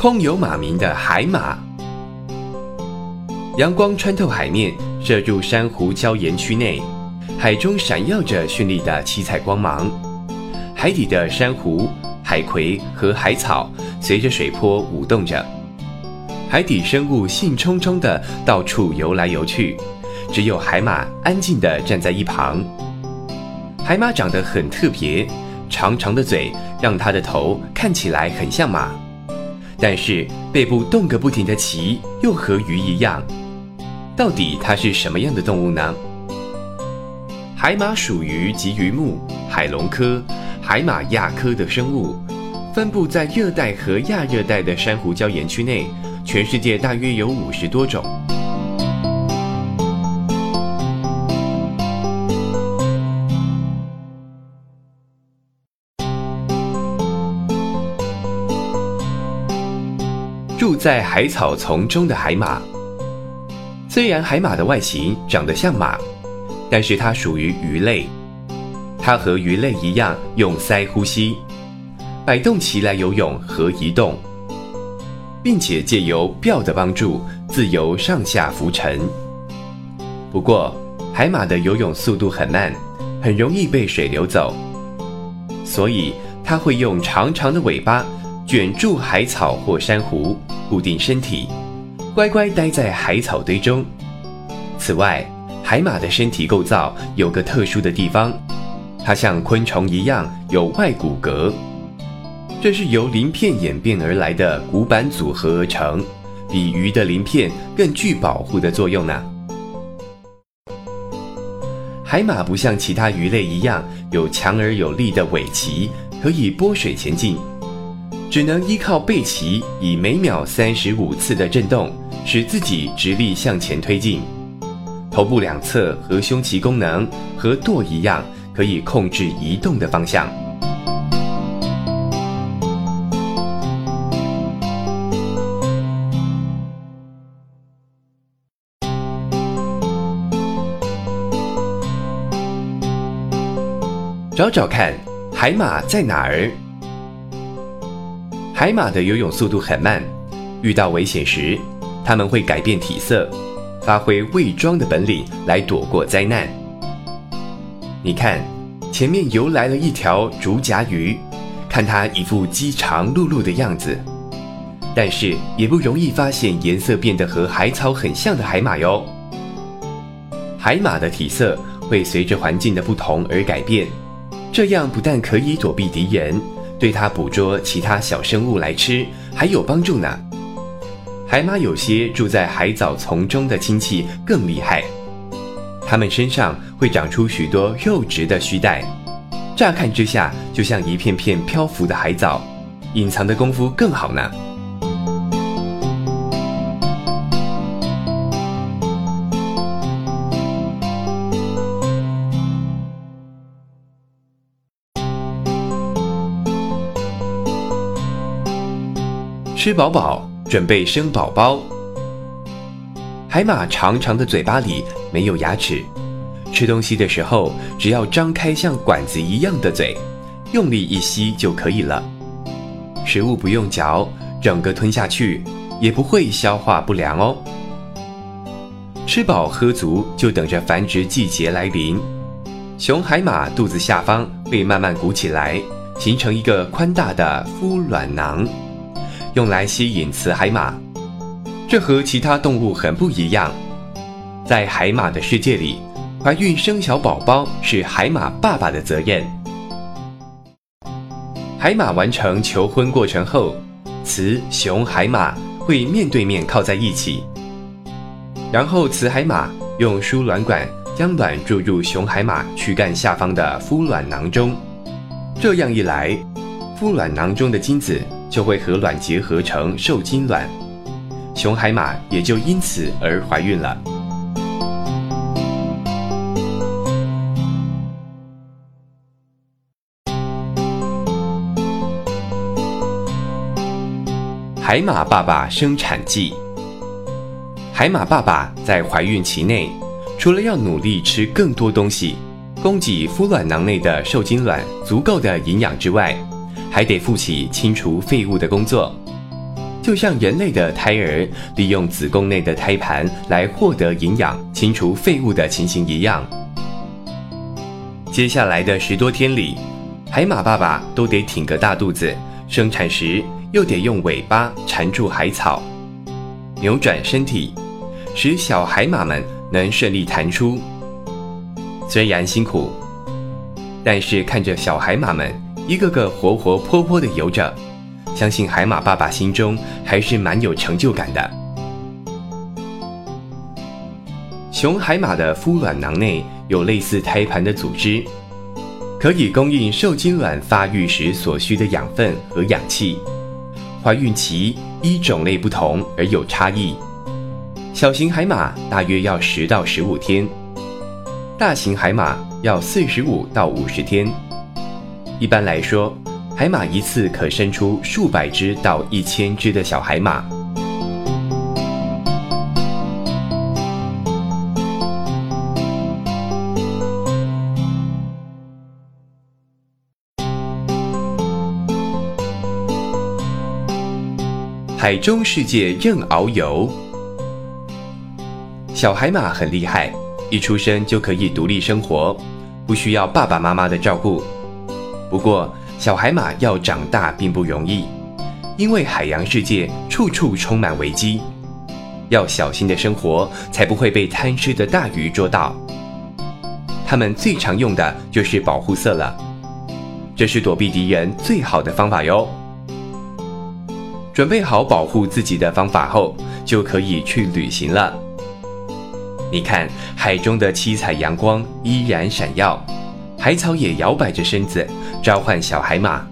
空有马名的海马，阳光穿透海面，射入珊瑚礁岩区内，海中闪耀着绚丽的七彩光芒。海底的珊瑚、海葵和海草随着水波舞动着，海底生物兴冲冲地到处游来游去，只有海马安静地站在一旁。海马长得很特别，长长的嘴让它的头看起来很像马。但是背部动个不停的鳍又和鱼一样，到底它是什么样的动物呢？海马属于棘鱼目海龙科海马亚科的生物，分布在热带和亚热带的珊瑚礁岩区内，全世界大约有五十多种。住在海草丛中的海马，虽然海马的外形长得像马，但是它属于鱼类。它和鱼类一样用鳃呼吸，摆动鳍来游泳和移动，并且借由鳔的帮助自由上下浮沉。不过，海马的游泳速度很慢，很容易被水流走，所以它会用长长的尾巴。卷住海草或珊瑚，固定身体，乖乖待在海草堆中。此外，海马的身体构造有个特殊的地方，它像昆虫一样有外骨骼，这是由鳞片演变而来的骨板组合而成，比鱼的鳞片更具保护的作用呢。海马不像其他鱼类一样有强而有力的尾鳍，可以拨水前进。只能依靠背鳍以每秒三十五次的震动，使自己直立向前推进。头部两侧和胸鳍功能和舵一样，可以控制移动的方向。找找看，海马在哪儿？海马的游泳速度很慢，遇到危险时，它们会改变体色，发挥伪装的本领来躲过灾难。你看，前面游来了一条竹夹鱼，看它一副饥肠辘辘的样子，但是也不容易发现颜色变得和海草很像的海马哟。海马的体色会随着环境的不同而改变，这样不但可以躲避敌人。对它捕捉其他小生物来吃还有帮助呢。海马有些住在海藻丛中的亲戚更厉害，它们身上会长出许多肉质的须带，乍看之下就像一片片漂浮的海藻，隐藏的功夫更好呢。吃饱饱，准备生宝宝。海马长长的嘴巴里没有牙齿，吃东西的时候只要张开像管子一样的嘴，用力一吸就可以了。食物不用嚼，整个吞下去，也不会消化不良哦。吃饱喝足，就等着繁殖季节来临。雄海马肚子下方会慢慢鼓起来，形成一个宽大的孵卵囊。用来吸引雌海马，这和其他动物很不一样。在海马的世界里，怀孕生小宝宝是海马爸爸的责任。海马完成求婚过程后，雌雄海马会面对面靠在一起，然后雌海马用输卵管将卵注入雄海马躯干下方的孵卵囊中。这样一来，孵卵囊中的精子。就会和卵结合成受精卵，雄海马也就因此而怀孕了。海马爸爸生产记。海马爸爸在怀孕期内，除了要努力吃更多东西，供给孵卵囊内的受精卵足够的营养之外，还得负起清除废物的工作，就像人类的胎儿利用子宫内的胎盘来获得营养、清除废物的情形一样。接下来的十多天里，海马爸爸都得挺个大肚子，生产时。又得用尾巴缠住海草，扭转身体，使小海马们能顺利弹出。虽然辛苦，但是看着小海马们一个个活活泼泼的游着，相信海马爸爸心中还是蛮有成就感的。雄海马的孵卵囊内有类似胎盘的组织，可以供应受精卵发育时所需的养分和氧气。怀孕期依种类不同而有差异，小型海马大约要十到十五天，大型海马要四十五到五十天。一般来说，海马一次可生出数百只到一千只的小海马。海中世界任遨游。小海马很厉害，一出生就可以独立生活，不需要爸爸妈妈的照顾。不过，小海马要长大并不容易，因为海洋世界处处充满危机，要小心的生活，才不会被贪吃的大鱼捉到。它们最常用的就是保护色了，这是躲避敌人最好的方法哟。准备好保护自己的方法后，就可以去旅行了。你看，海中的七彩阳光依然闪耀，海草也摇摆着身子召唤小海马。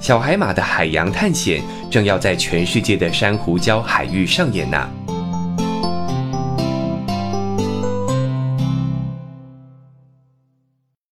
小海马的海洋探险正要在全世界的珊瑚礁海域上演呢。